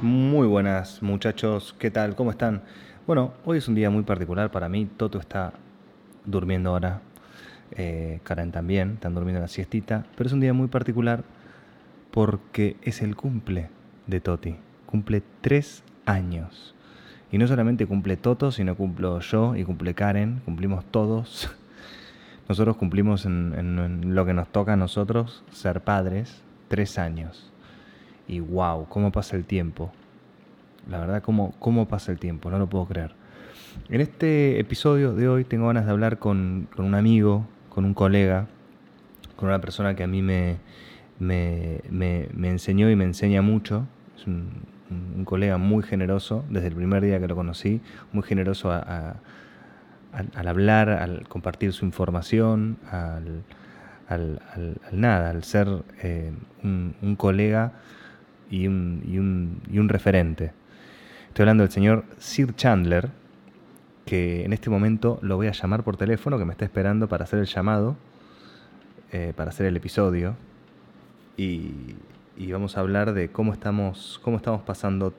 Muy buenas muchachos, ¿qué tal? ¿Cómo están? Bueno, hoy es un día muy particular para mí. Toto está durmiendo ahora. Eh, Karen también, están durmiendo la siestita. Pero es un día muy particular porque es el cumple de Toti. Cumple tres años. Y no solamente cumple Toto, sino cumplo yo y cumple Karen. Cumplimos todos. Nosotros cumplimos en, en lo que nos toca a nosotros, ser padres, tres años. Y wow, cómo pasa el tiempo. La verdad, cómo, cómo pasa el tiempo, no lo puedo creer. En este episodio de hoy tengo ganas de hablar con, un amigo, con un colega, con una persona que a mí me, me, enseñó y me enseña mucho. Es un, colega muy generoso, desde el primer día que lo conocí, muy generoso al, hablar, al compartir su información, al, al, nada, al ser eh, un, colega y un, y un, y un referente. Estoy hablando del señor Sir Chandler, que en este momento lo voy a llamar por teléfono, que me está esperando para hacer el llamado, eh, para hacer el episodio. Y, vamos a hablar de cómo estamos, cómo estamos pasando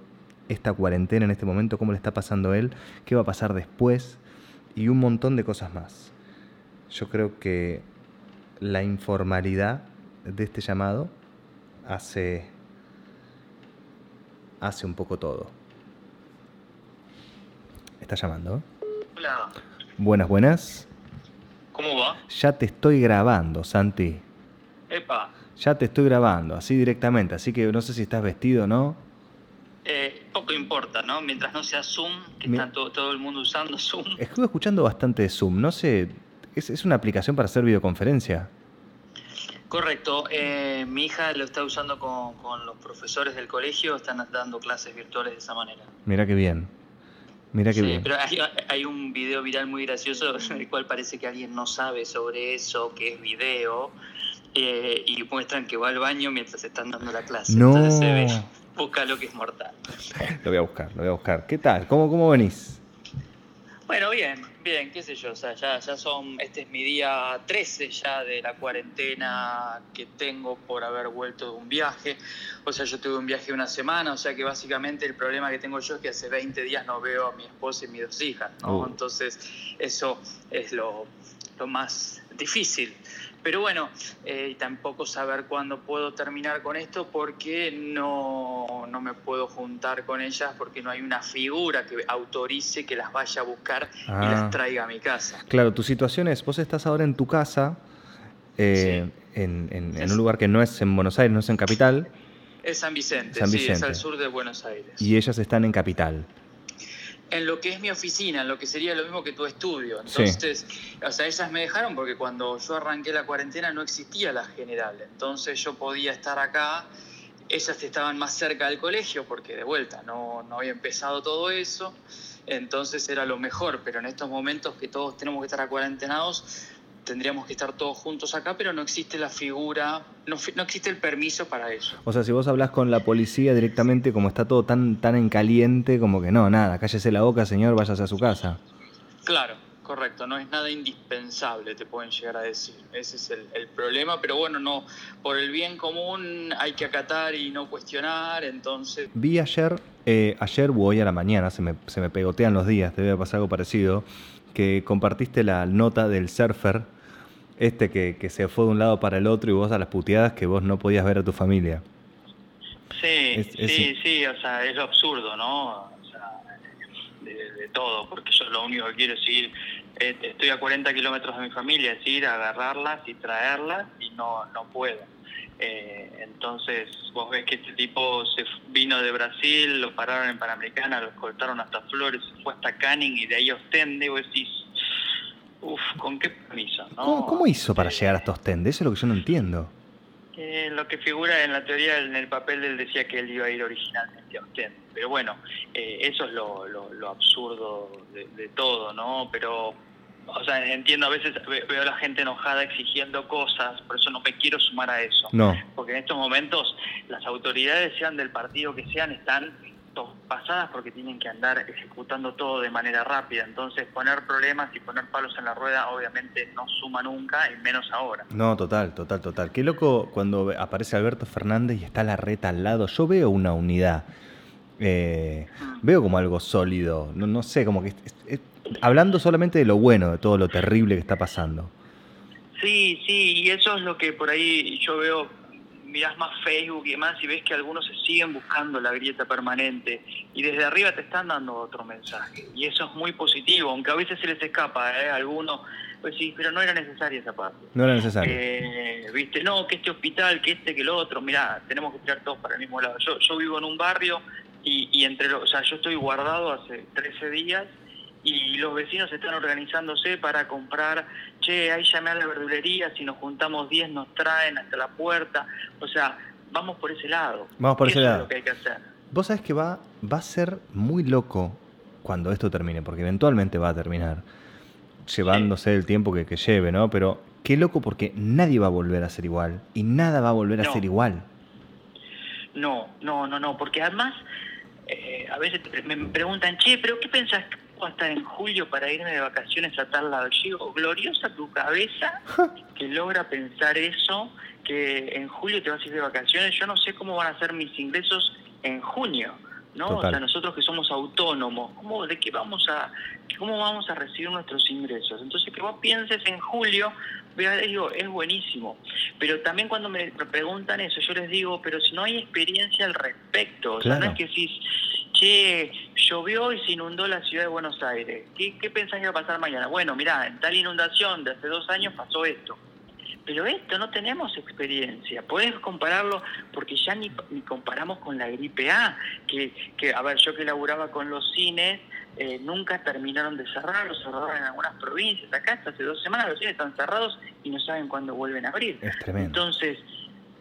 esta cuarentena en este momento, cómo le está pasando a él, qué va a pasar después y un montón de cosas más. Yo creo que la informalidad de este llamado hace, hace un poco todo está llamando. Hola. Buenas, buenas. ¿Cómo va? Ya te estoy grabando, Santi. Epa. Ya te estoy grabando, así directamente, así que no sé si estás vestido o no. Eh, poco importa, ¿no? Mientras no sea Zoom, que está todo, el mundo usando Zoom. Estuve escuchando bastante de Zoom, no sé, es, una aplicación para hacer videoconferencia. Correcto, eh, mi hija lo está usando con, con, los profesores del colegio, están dando clases virtuales de esa manera. Mira qué bien. Mira qué sí, Pero hay, un video viral muy gracioso en el cual parece que alguien no sabe sobre eso, que es video, eh, y muestran que va al baño mientras están dando la clase. No. Entonces se ve, busca lo que es mortal. Lo voy a buscar, lo voy a buscar. ¿Qué tal? ¿Cómo, cómo venís? Bueno, bien, bien, qué sé yo, o sea, ya, ya son, este es mi día 13 ya de la cuarentena que tengo por haber vuelto de un viaje, o sea, yo tuve un viaje una semana, o sea que básicamente el problema que tengo yo es que hace 20 días no veo a mi esposa y mis dos hijas, ¿no? Uh. Entonces, eso es lo, lo más difícil. Pero bueno, eh, tampoco saber cuándo puedo terminar con esto porque no, no, me puedo juntar con ellas porque no hay una figura que autorice que las vaya a buscar y las ah. traiga a mi casa. Claro, tu situación es, vos estás ahora en tu casa, eh, en, en, un lugar que no es en Buenos Aires, no es en Capital. Es San Vicente, San Vicente. sí, es al sur de Buenos Aires. Y ellas están en Capital en lo que es mi oficina, en lo que sería lo mismo que tu estudio. Entonces, o sea, ellas me dejaron porque cuando yo arranqué la cuarentena no existía la general. Entonces yo podía estar acá, ellas estaban más cerca del colegio porque de vuelta no, no había empezado todo eso. Entonces era lo mejor, pero en estos momentos que todos tenemos que estar cuarentenados, tendríamos que estar todos juntos acá, pero no existe la figura, no, no, existe el permiso para eso. O sea, si vos hablas con la policía directamente, como está todo tan, tan en caliente, como que no, nada, cállese la boca, señor, váyase a su casa. Claro, correcto, no es nada indispensable, te pueden llegar a decir. Ese es el, problema, pero bueno, no, por el bien común hay que acatar y no cuestionar, entonces... Vi ayer, eh, ayer o hoy a la mañana, se me, se me pegotean los días, te debe pasar algo parecido, que compartiste la nota del surfer este que, se fue de un lado para el otro y vos a las puteadas que vos no podías ver a tu familia. Sí, sí, sí, o sea, es lo absurdo, ¿no? O sea, de, todo, porque yo lo único que quiero es ir, eh, estoy a 40 kilómetros de mi familia, es ir a agarrarlas y traerlas y no, no puedo. Eh, entonces vos ves que este tipo se vino de Brasil, lo pararon en Panamericana, lo escoltaron hasta Flores, se fue hasta Canning y de ahí a Ostende, vos decís, Uf, ¿con qué permiso? ¿Cómo, hizo para llegar hasta Ostende? Eso es lo que yo no entiendo. Eh, lo que figura en la teoría, en el papel, él decía que él iba a ir originalmente a usted. Pero bueno, eh, eso es lo, lo, absurdo de, todo, ¿no? Pero, o sea, entiendo, a veces veo a la gente enojada exigiendo cosas, por eso no me quiero sumar a eso. No. Porque en estos momentos las autoridades, sean del partido que sean, están pasadas porque tienen que andar ejecutando todo de manera rápida. Entonces poner problemas y poner palos en la rueda obviamente no suma nunca y menos ahora. No, total, total, total. Qué loco cuando aparece Alberto Fernández y está la reta al lado. Yo veo una unidad. Eh, mm. Veo como algo sólido. No, no sé, como que... hablando solamente de lo bueno, de todo lo terrible que está pasando. Sí, sí, y eso es lo que por ahí yo veo mirás más Facebook y demás y ves que algunos se siguen buscando la grieta permanente y desde arriba te están dando otro mensaje y eso es muy positivo, aunque a veces se les escapa, ¿eh? Algunos, pues sí, pero no era necesaria esa parte. No era necesario. Eh, Viste, no, que este hospital, que este, que lo otro, mirá, tenemos que tirar todos para el mismo lado. Yo, yo vivo en un barrio y, y entre los, o sea, yo estoy guardado hace 13 días y los vecinos están organizándose para comprar, che, ahí llamé a la verdulería, si nos juntamos 10 nos traen hasta la puerta, o sea, vamos por ese lado. Vamos por ese lado. Es lo que hay que hacer. Vos sabés que va, va a ser muy loco cuando esto termine, porque eventualmente va a terminar, llevándose el tiempo que, que, lleve, ¿no? Pero qué loco porque nadie va a volver a ser igual y nada va a volver a ser igual. No, no, no, no, porque además eh, a veces me preguntan, che, pero ¿qué pensás? Hasta en julio para irme de vacaciones a tal lado. Yo gloriosa tu cabeza que logra pensar eso, que en julio te vas a ir de vacaciones. Yo no sé cómo van a ser mis ingresos en junio, ¿no? O sea, nosotros que somos autónomos, ¿cómo, ¿de qué vamos a, cómo vamos a recibir nuestros ingresos? Entonces, que vos pienses en julio, digo, es buenísimo. Pero también cuando me preguntan eso, yo les digo, pero si no hay experiencia al respecto, o sea, no es que si che, llovió y se inundó la ciudad de Buenos Aires. ¿Qué, qué pensás que va a pasar mañana? Bueno, mirá, en tal inundación de hace dos años pasó esto. Pero esto no tenemos experiencia. Puedes compararlo porque ya ni, ni, comparamos con la gripe A, que, que, a ver, yo que laburaba con los cines, eh, nunca terminaron de cerrar, los cerraron en algunas provincias. Acá hasta hace dos semanas los cines están cerrados y no saben cuándo vuelven a abrir. Es tremendo. Entonces,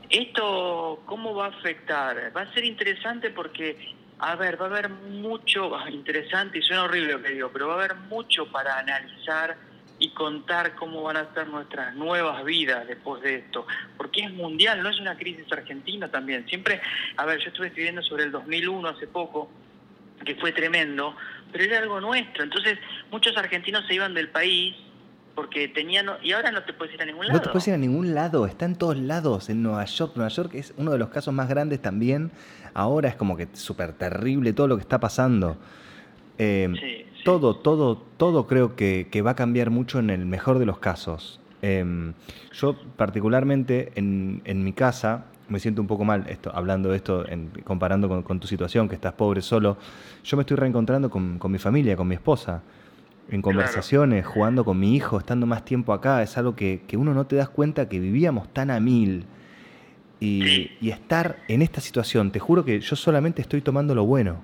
¿esto cómo va a afectar? Va a ser interesante porque a ver, va a haber mucho, interesante y suena horrible lo que digo, pero va a haber mucho para analizar y contar cómo van a ser nuestras nuevas vidas después de esto, porque es mundial, no es una crisis argentina también. Siempre, a ver, yo estuve escribiendo sobre el 2001 hace poco, que fue tremendo, pero era algo nuestro. Entonces, muchos argentinos se iban del país porque tenían y ahora no te puedes ir a ningún lado. No te puedes ir a ningún lado, está en todos lados, en Nueva York. Nueva York es uno de los casos más grandes también. Ahora es como que súper terrible todo lo que está pasando. Em, todo, todo, todo creo que, va a cambiar mucho en el mejor de los casos. Em, yo particularmente en, en, mi casa me siento un poco mal esto, hablando de esto, en, comparando con, tu situación, que estás pobre solo. Yo me estoy reencontrando con, con mi familia, con mi esposa en conversaciones, jugando con mi hijo, estando más tiempo acá, es algo que, uno no te das cuenta que vivíamos tan a mil. Y, estar en esta situación, te juro que yo solamente estoy tomando lo bueno.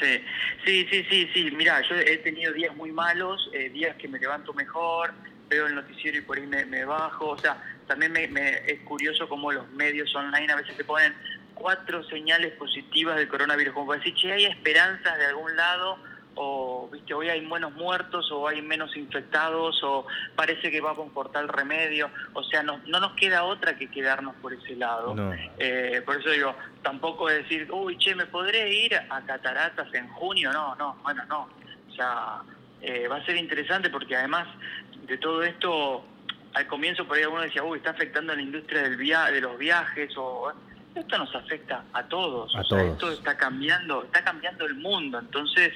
Sí, sí, sí, sí, sí. Mira, yo he tenido días muy malos, eh, días que me levanto mejor, veo el noticiero y por ahí me, bajo. O sea, también me, es curioso cómo los medios online a veces te ponen cuatro señales positivas del coronavirus, como para decir, che, hay esperanzas de algún lado o viste hoy hay menos muertos o hay menos infectados o parece que va a comportar el remedio. O sea no, no nos queda otra que quedarnos por ese lado. Eh, por eso digo tampoco decir uy che me podré ir a cataratas en junio no no bueno no. O sea eh, va a ser interesante porque además de todo esto al comienzo por ahí uno decía uy está afectando a la industria del via de los viajes o esto nos afecta a todos, a todos. esto está cambiando, está cambiando el mundo, entonces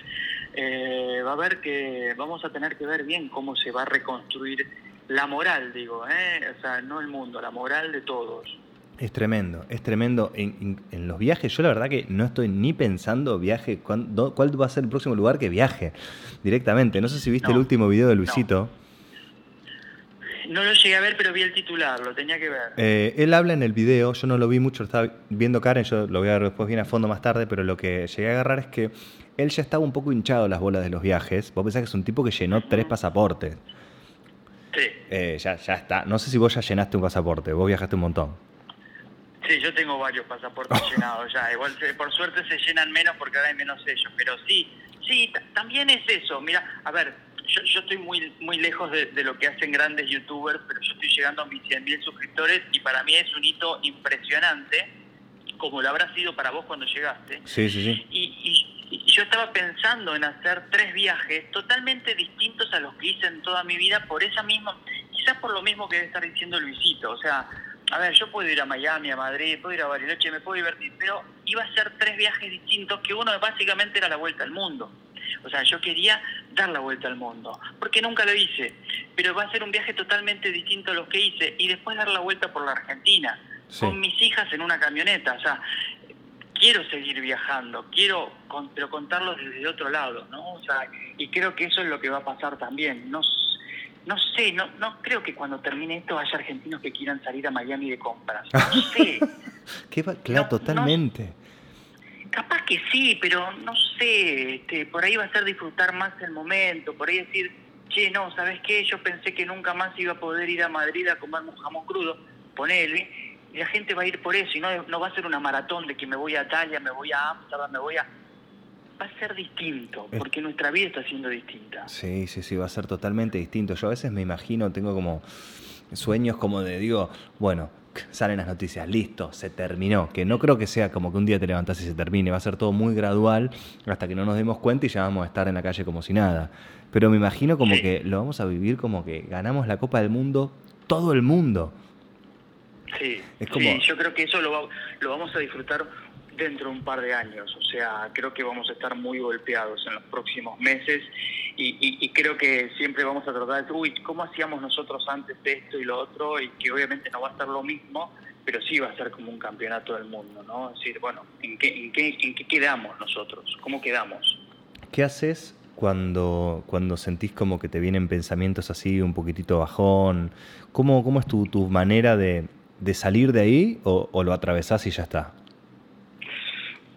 eh, va a ver que vamos a tener que ver bien cómo se va a reconstruir la moral, digo, ¿eh? o sea, no el mundo, la moral de todos. Es tremendo, es tremendo. En, los viajes, yo la verdad que no estoy ni pensando viaje, cuál va a ser el próximo lugar que viaje directamente. No sé si viste el último video de Luisito. No. Lo llegué a ver, pero vi el titular, lo tenía que ver. Eh, él habla en el video, yo no lo vi mucho, estaba viendo Karen, yo lo voy a ver después bien a fondo más tarde, pero lo que llegué a agarrar es que él ya estaba un poco hinchado las bolas de los viajes. Vos pensás que es un tipo que llenó tres pasaportes. Sí. eh, ya, ya está. No sé si vos ya llenaste un pasaporte, vos viajaste un montón. Sí, yo tengo varios pasaportes llenados ya. Igual por suerte se llenan menos porque ahora hay menos sellos. Pero sí, sí, también es eso. Mira, a ver, yo, yo estoy muy muy lejos de, lo que hacen grandes youtubers, pero yo estoy llegando a mis 100.000 suscriptores y para mí es un hito impresionante, como lo habrá sido para vos cuando llegaste. Sí, sí, sí. Y, yo estaba pensando en hacer tres viajes totalmente distintos a los que hice en toda mi vida por esa misma, quizás por lo mismo que debe estar diciendo Luisito, o sea, a ver, yo puedo ir a Miami, a Madrid, puedo ir a Bariloche, me puedo divertir, pero iba a ser tres viajes distintos que uno básicamente era la vuelta al mundo. O sea, yo quería dar la vuelta al mundo, porque nunca lo hice, pero va a ser un viaje totalmente distinto a los que hice y después dar la vuelta por la Argentina, con mis hijas en una camioneta. O sea, quiero seguir viajando, quiero, pero contarlo desde otro lado, ¿no? O sea, y creo que eso es lo que va a pasar también. No, no sé, no, no creo que cuando termine esto haya argentinos que quieran salir a Miami de compras. No sé. claro, totalmente. Capaz que sí, pero no sé, este, por ahí va a ser disfrutar más el momento, por ahí decir, che, no, ¿sabes qué? Yo pensé que nunca más iba a poder ir a Madrid a comer un jamón crudo, ponele, y la gente va a ir por eso, y no, no va a ser una maratón de que me voy a Italia, me voy a Amsterdam, me voy a... Va a ser distinto, porque nuestra vida está siendo distinta. Sí, sí, sí, va a ser totalmente distinto. Yo a veces me imagino, tengo como sueños como de, digo, bueno, salen las noticias, listo, se terminó. Que no creo que sea como que un día te levantás y se termine, va a ser todo muy gradual hasta que no nos demos cuenta y ya vamos a estar en la calle como si nada. Pero me imagino como que lo vamos a vivir como que ganamos la Copa del Mundo, todo el mundo. Sí, sí yo creo que eso lo, lo vamos a disfrutar dentro de un par de años. O sea, creo que vamos a estar muy golpeados en los próximos meses y, creo que siempre vamos a tratar de, uy, ¿cómo hacíamos nosotros antes de esto y lo otro? Y que obviamente no va a ser lo mismo, pero sí va a ser como un campeonato del mundo, ¿no? Es decir, bueno, ¿en qué, en qué, en qué quedamos nosotros? ¿Cómo quedamos? ¿Qué haces cuando, cuando sentís como que te vienen pensamientos así, un poquitito bajón? ¿Cómo, cómo es tu, tu manera de, de salir de ahí o, o lo atravesás y ya está?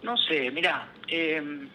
No sé, mira, em,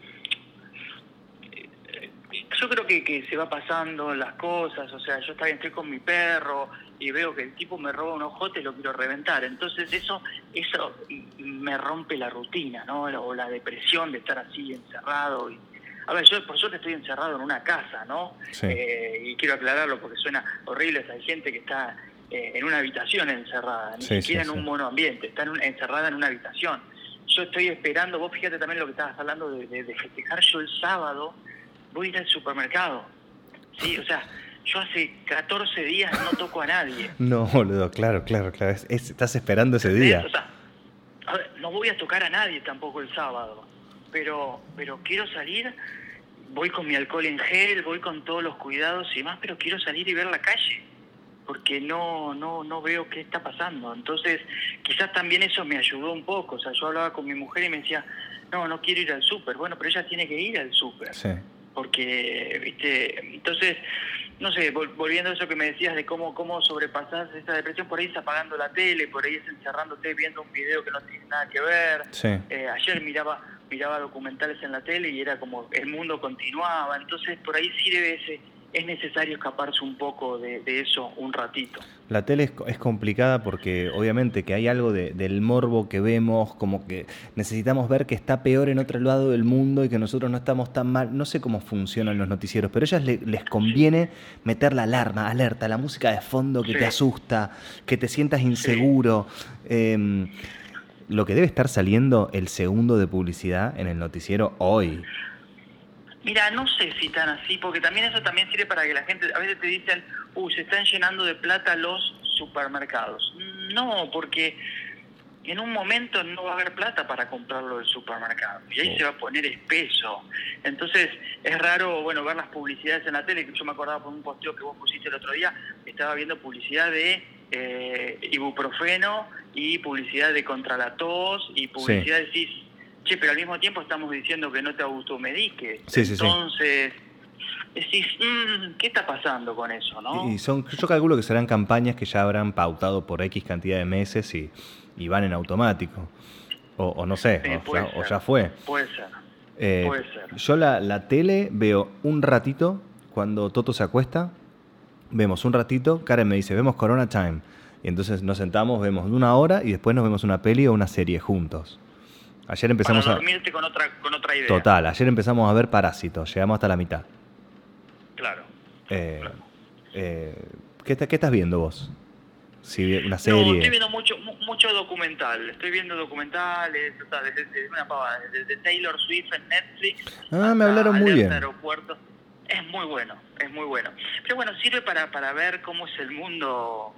yo creo que, que, se va pasando las cosas, o sea, yo también estoy con mi perro y veo que el tipo me roba un ojote y lo quiero reventar, entonces eso eso me rompe la rutina, ¿no? O la depresión de estar así encerrado y, a ver, yo por suerte estoy encerrado en una casa, ¿no? Eh, y quiero aclararlo porque suena horrible, hay gente que está eh, en una habitación encerrada, ni siquiera en un monoambiente, está encerrada en una habitación yo estoy esperando, vos fíjate también lo que estabas hablando de, festejar, yo el sábado voy a ir al supermercado, ¿sí? O sea, yo hace 14 días no toco a nadie. No, boludo, claro, claro, claro, estás esperando ese día. O sea, no voy a tocar a nadie tampoco el sábado, pero, pero quiero salir, voy con mi alcohol en gel, voy con todos los cuidados y más, pero quiero salir y ver la calle porque no, no, no veo qué está pasando. Entonces, quizás también eso me ayudó un poco. O sea, yo hablaba con mi mujer y me decía, no, no quiero ir al súper. Bueno, pero ella tiene que ir al súper. Sí. Porque, viste, entonces, no sé, volviendo a eso que me decías de cómo, cómo sobrepasar esa depresión, por ahí es apagando la tele, por ahí es encerrándote viendo un video que no tiene nada que ver. Sí. Eh, ayer miraba miraba documentales en la tele y era como el mundo continuaba, entonces por ahí sí debe ese es necesario escaparse un poco de, eso un ratito. La tele es, complicada porque obviamente que hay algo del morbo que vemos, como que necesitamos ver que está peor en otro lado del mundo y que nosotros no estamos tan mal. No sé cómo funcionan los noticieros, pero a ellas les conviene meter la alarma, alerta, la música de fondo que te asusta, que te sientas inseguro. Em, lo que debe estar saliendo el segundo de publicidad en el noticiero hoy. Mira, no sé si tan así, porque también eso también sirve para que la gente, a veces te dicen, uy, se están llenando de plata los supermercados. No, porque en un momento no va a haber plata para comprarlo del supermercado y ahí se va a poner espeso. Entonces es raro, bueno, ver las publicidades en la tele, que yo me acordaba por un posteo que vos pusiste el otro día, estaba viendo publicidad de eh, ibuprofeno y publicidad de contra la tos y publicidad de cis che, pero al mismo tiempo estamos diciendo que no te automediques. Sí, Entonces, decís, mm, ¿qué está pasando con eso? ¿no? Y son, yo calculo que serán campañas que ya habrán pautado por X cantidad de meses y, van en automático. O, no sé, o, ya, fue. Puede ser. Eh, puede ser. Yo la, la tele veo un ratito cuando Toto se acuesta vemos un ratito, Karen me dice, vemos Corona Time. Y entonces nos sentamos, vemos una hora y después nos vemos una peli o una serie juntos. Ayer empezamos Para dormirte con otra, con otra idea. Total, ayer empezamos a ver Parásitos, llegamos hasta la mitad. Claro. Eh, eh, ¿qué, ¿qué, estás viendo vos? Si una serie. No, estoy viendo mucho, mucho documental. Estoy viendo documentales, o sea, desde, una pavada, desde Taylor Swift en Netflix. Ah, me hablaron muy bien. Aeropuerto. Es muy bueno, es muy bueno. Pero bueno, sirve para, para ver cómo es el mundo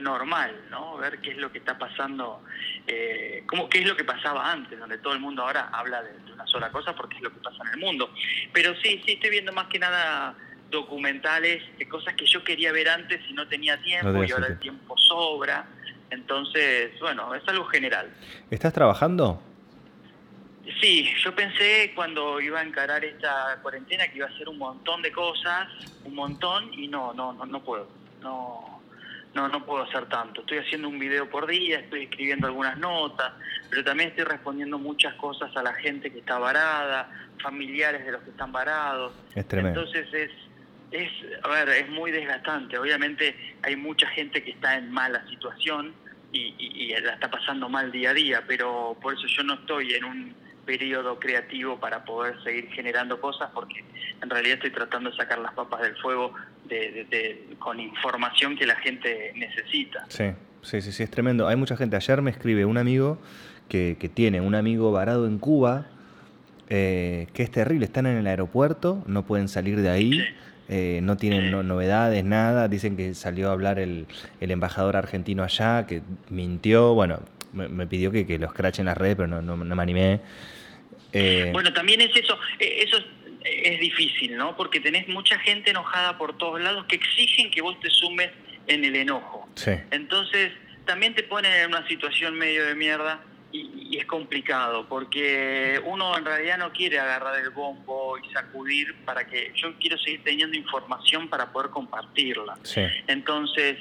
normal, ¿no? Ver qué es lo que está pasando, eh, cómo, qué es lo que pasaba antes, donde todo el mundo ahora habla de, de, una sola cosa porque es lo que pasa en el mundo. Pero sí, sí, estoy viendo más que nada documentales de cosas que yo quería ver antes y no tenía tiempo y ahora el tiempo sobra. Entonces, bueno, es algo general. ¿Estás trabajando? Sí, yo pensé cuando iba a encarar esta cuarentena que iba a hacer un montón de cosas, un montón, y no, no, no, no puedo. No, no, no puedo hacer tanto. Estoy haciendo un video por día, estoy escribiendo algunas notas, pero también estoy respondiendo muchas cosas a la gente que está varada, familiares de los que están varados. Es tremendo. Entonces es, es, a ver, es muy desgastante. Obviamente hay mucha gente que está en mala situación y, y, y, la está pasando mal día a día, pero por eso yo no estoy en un periodo creativo para poder seguir generando cosas porque en realidad estoy tratando de sacar las papas del fuego de, de, de, con información que la gente necesita. Sí, sí, sí, sí, es tremendo. Hay mucha gente. Ayer me escribe un amigo que, que tiene un amigo varado en Cuba, eh, que es terrible. Están en el aeropuerto, no pueden salir de ahí. Sí. Eh, no tienen no, novedades, nada. Dicen que salió a hablar el, el, embajador argentino allá, que mintió. Bueno, me, me pidió que, que, lo escrache en las redes, pero no, no, no me animé. Eh... Bueno, también es eso. Eso es difícil, ¿no? Porque tenés mucha gente enojada por todos lados que exigen que vos te sumes en el enojo. Sí. Entonces, también te ponen en una situación medio de mierda y, y, es complicado porque uno en realidad no quiere agarrar el bombo y sacudir para que yo quiero seguir teniendo información para poder compartirla. Sí. Entonces,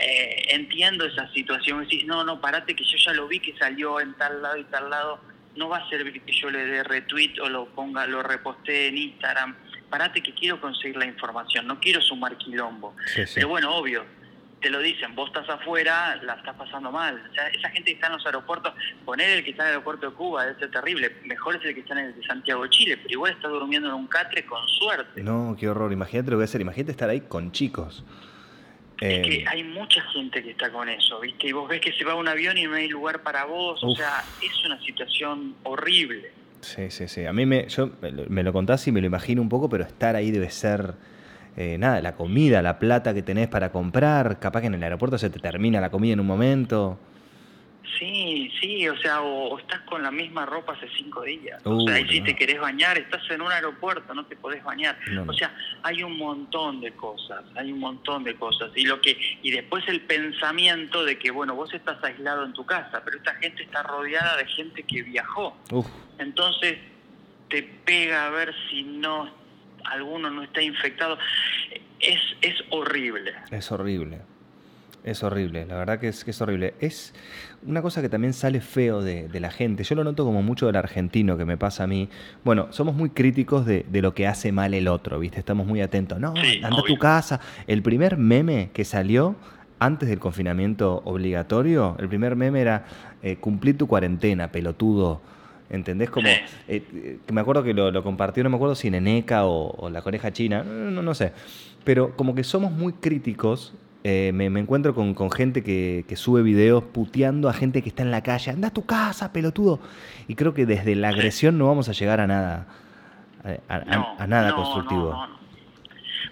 eh, entiendo esa situación. Decís, no, no, parate que yo ya lo vi que salió en tal lado y tal lado. No va a servir que yo le dé retweet o lo ponga, lo reposte en Instagram. Parate que quiero conseguir la información, no quiero sumar quilombo. Sí, sí. Pero bueno, obvio, te lo dicen, vos estás afuera, la estás pasando mal. O sea, esa gente que está en los aeropuertos, poner el que está en el aeropuerto de Cuba debe ser terrible. Mejor es el que está en el de Santiago Chile, pero igual está durmiendo en un catre con suerte. No, qué horror. Imagínate lo que voy a hacer. Imagínate estar ahí con chicos. Es eh... que hay mucha gente que está con eso, ¿viste? Y vos ves que se va un avión y no hay lugar para vos. Uf. O sea, es una situación horrible. Sí, sí, sí. A mí me, yo me lo contás y me lo imagino un poco, pero estar ahí debe ser eh, nada, la comida, la plata que tenés para comprar, capaz que en el aeropuerto se te termina la comida en un momento. Sí, sí, o sea, o, o estás con la misma ropa hace cinco días. Uh, o sea, y no. si te querés bañar, estás en un aeropuerto, no te podés bañar. No, no. O sea, hay un montón de cosas, hay un montón de cosas. Y lo que y después el pensamiento de que, bueno, vos estás aislado en tu casa, pero esta gente está rodeada de gente que viajó. Uf. Entonces te pega a ver si no alguno no está infectado. Es, es horrible. Es horrible. Es horrible, la verdad que es, que es horrible. Es una cosa que también sale feo de, de, la gente. Yo lo noto como mucho del argentino que me pasa a mí. Bueno, somos muy críticos de, de lo que hace mal el otro, ¿viste? Estamos muy atentos. No, sí, anda a tu casa. El primer meme que salió antes del confinamiento obligatorio, el primer meme era eh, cumplir tu cuarentena, pelotudo. ¿Entendés? Como, sí. eh, me acuerdo que lo, lo, compartió, no me acuerdo si Neneca o, o la coneja china, no, no, sé. Pero como que somos muy críticos, eh, me, me, encuentro con, con gente que, que, sube videos puteando a gente que está en la calle, anda a tu casa, pelotudo. Y creo que desde la agresión no vamos a llegar a nada, a, a, no, a nada no, constructivo. No,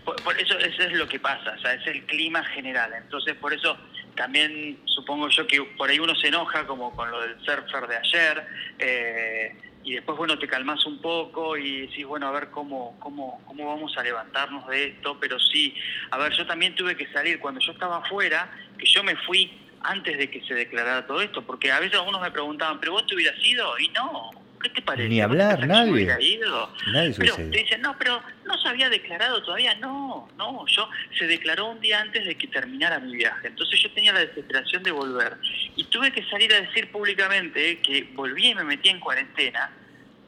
por, por, eso, eso es lo que pasa, o sea, es el clima general. Entonces, por eso también supongo yo que por ahí uno se enoja, como con lo del surfer de ayer, eh, y después, bueno, te calmas un poco y decís, bueno, a ver cómo, cómo, cómo vamos a levantarnos de esto, pero sí, a ver, yo también tuve que salir cuando yo estaba afuera, que yo me fui antes de que se declarara todo esto, porque a veces algunos me preguntaban, ¿pero vos te hubieras ido? Y no, ¿qué te parece? Ni hablar, nadie. Ido? Nadie pero te dicen, no, pero no se había declarado todavía. No, no, yo se declaró un día antes de que terminara mi viaje. Entonces yo tenía la desesperación de volver. Y tuve que salir a decir públicamente que volví y me metí en cuarentena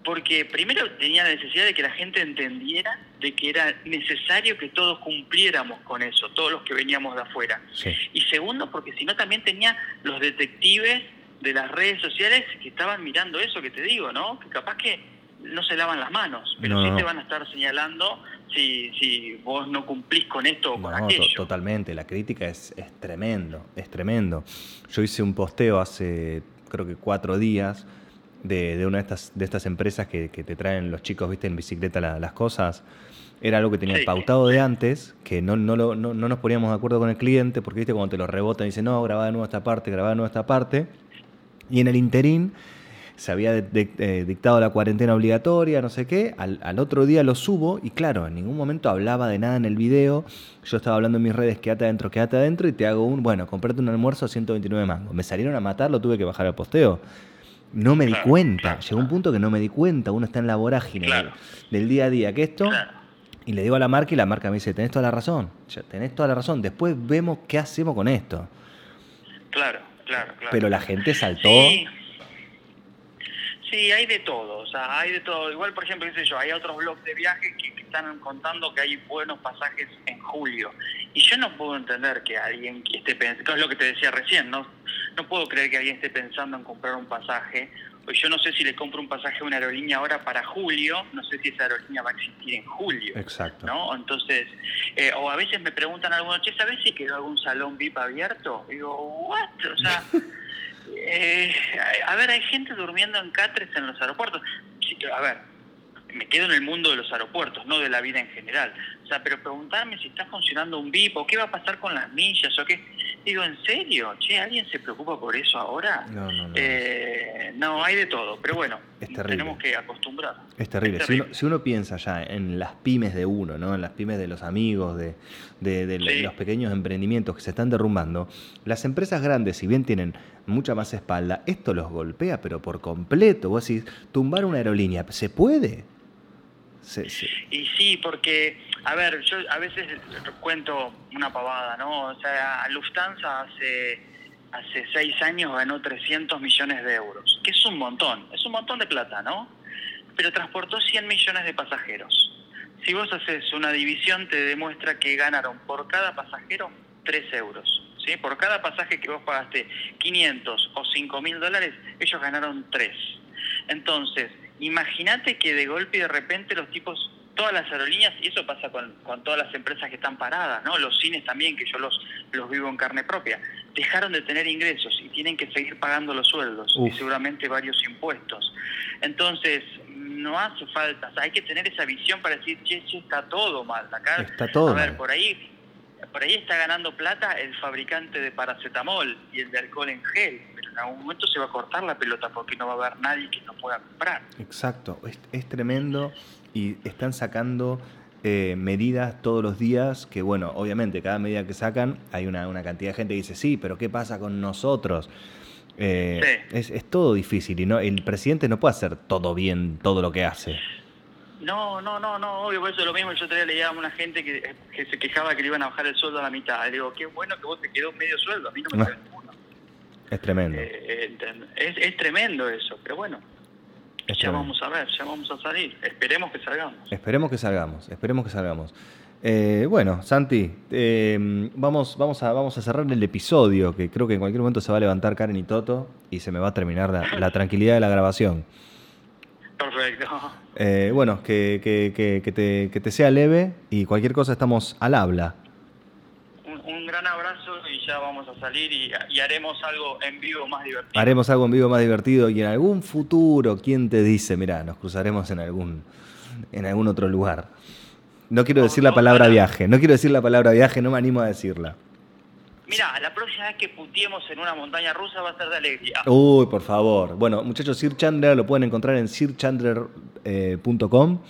porque primero tenía la necesidad de que la gente entendiera de que era necesario que todos cumpliéramos con eso, todos los que veníamos de afuera. Y segundo, porque si no también tenía los detectives de las redes sociales que estaban mirando eso que te digo, ¿no? Que capaz que no se lavan las manos, pero sí te van a estar señalando si, si vos no cumplís con esto o con aquello. totalmente, la crítica es, es tremendo, es tremendo. Yo hice un posteo hace creo que cuatro días de, una de estas, de estas empresas que, te traen los chicos, viste, en bicicleta las cosas. Era algo que tenía pautado de antes, que no, no, no, no, nos poníamos de acuerdo con el cliente, porque viste, cuando te lo rebotan y dicen, no, grabá de nuevo esta parte, grabá de nuevo esta parte. Y en el interín se había eh, dictado la cuarentena obligatoria, no sé qué, al, otro día lo subo y claro, en ningún momento hablaba de nada en el video, yo estaba hablando en mis redes, quédate adentro, quédate adentro y te hago un, bueno, comprate un almuerzo a 129 mangos. Me salieron a matar, lo tuve que bajar al posteo. No me di cuenta, llegó un punto que no me di cuenta, uno está en la vorágine del, día a día, que esto... Y le digo a la marca y la marca me dice, tenés toda la razón, tenés toda la razón, después vemos qué hacemos con esto. Claro, claro, claro. Pero la gente saltó... Sí, hay de todo, o sea, hay de todo. Igual, por ejemplo, qué sé yo, hay otros blogs de viajes que, están contando que hay buenos pasajes en julio. Y yo no puedo entender que alguien que esté pensando, es lo que te decía recién, ¿no? No puedo creer que alguien esté pensando en comprar un pasaje. Pues yo no sé si le compro un pasaje a una aerolínea ahora para julio, no sé si esa aerolínea va a existir en julio. Exacto. ¿No? Entonces, eh, o a veces me preguntan algunos, che, ¿sabes si quedó algún salón VIP abierto? Y digo, ¿what? O sea. Eh, a ver, hay gente durmiendo en catres en los aeropuertos. A ver, me quedo en el mundo de los aeropuertos, no de la vida en general. O sea, pero preguntarme si está funcionando un VIP o qué va a pasar con las millas o qué. Digo, ¿en serio? Che, ¿alguien se preocupa por eso ahora? No, no, no. Eh, no, hay de todo, pero bueno, tenemos que acostumbrar. Es terrible. Si, uno, piensa ya en las pymes de uno, ¿no? en las pymes de los amigos, de, de, los pequeños emprendimientos que se están derrumbando, las empresas grandes, si bien tienen mucha más espalda, esto los golpea, pero por completo. Vos decís, tumbar una aerolínea, ¿se puede? Y sí, porque, a ver, yo a veces cuento una pavada, ¿no? O sea, Lufthansa hace, hace seis años ganó 300 millones de euros, que es un montón, es un montón de plata, ¿no? Pero transportó 100 millones de pasajeros. Si vos haces una división, te demuestra que ganaron por cada pasajero 3 euros. ¿sí? Por cada pasaje que vos pagaste 500 o 5 mil dólares, ellos ganaron 3. Entonces, imagínate que de golpe y de repente los tipos, todas las aerolíneas, y eso pasa con, todas las empresas que están paradas, ¿no? Los cines también, que yo los, los vivo en carne propia, dejaron de tener ingresos y tienen que seguir pagando los sueldos y seguramente varios impuestos. Entonces, no hace falta, hay que tener esa visión para decir, che, che, está todo mal. Acá, está todo a ver, por ahí por ahí está ganando plata el fabricante de paracetamol y el de alcohol en gel, en algún momento se va a cortar la pelota porque no va a haber nadie que no pueda comprar. Exacto, es, tremendo y están sacando eh, medidas todos los días que, bueno, obviamente cada medida que sacan hay una, cantidad de gente que dice, sí, pero ¿qué pasa con nosotros? Eh, es, es todo difícil y no el presidente no puede hacer todo bien, todo lo que hace. No, no, no, no, obvio, por eso es lo mismo. Yo todavía leía a una gente que, se quejaba que le iban a bajar el sueldo a la mitad. Le digo, qué bueno que vos te quedó medio sueldo, a mí no me ninguno. Es tremendo. Eh, es, es, tremendo eso, pero bueno, ya vamos a ver, ya vamos a salir. Esperemos que salgamos. Esperemos que salgamos, esperemos que salgamos. Eh, bueno, Santi, eh, vamos, vamos, a, vamos a cerrar el episodio, que creo que en cualquier momento se va a levantar Karen y Toto y se me va a terminar la tranquilidad de la grabación. Perfecto. Eh, bueno, que, te, sea leve y cualquier cosa estamos al habla. Un, gran abrazo y ya vamos a salir y, haremos algo en vivo más divertido. Haremos algo en vivo más divertido y en algún futuro, ¿quién te dice? Mirá, nos cruzaremos en algún, en algún otro lugar. No quiero decir la palabra viaje, no quiero decir la palabra viaje, no me animo a decirla. Mira, la próxima vez que putiemos en una montaña rusa va a ser de alegría. Uy, por favor. Bueno, muchachos, Sir Chandler lo pueden encontrar en sirchandler.com.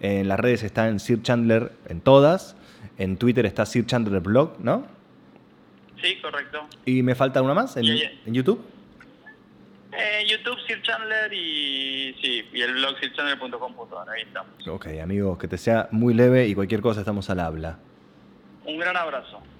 Eh, en las redes está en Sir Chandler en todas. En Twitter está Sir Chandler Blog, ¿no? Sí, correcto. ¿Y me falta una más en, YouTube? En eh, YouTube, Sir Chandler y, sí, y el blog sirchandler.com. Ahí estamos. Ok, amigos, que te sea muy leve y cualquier cosa estamos al habla. Un gran abrazo.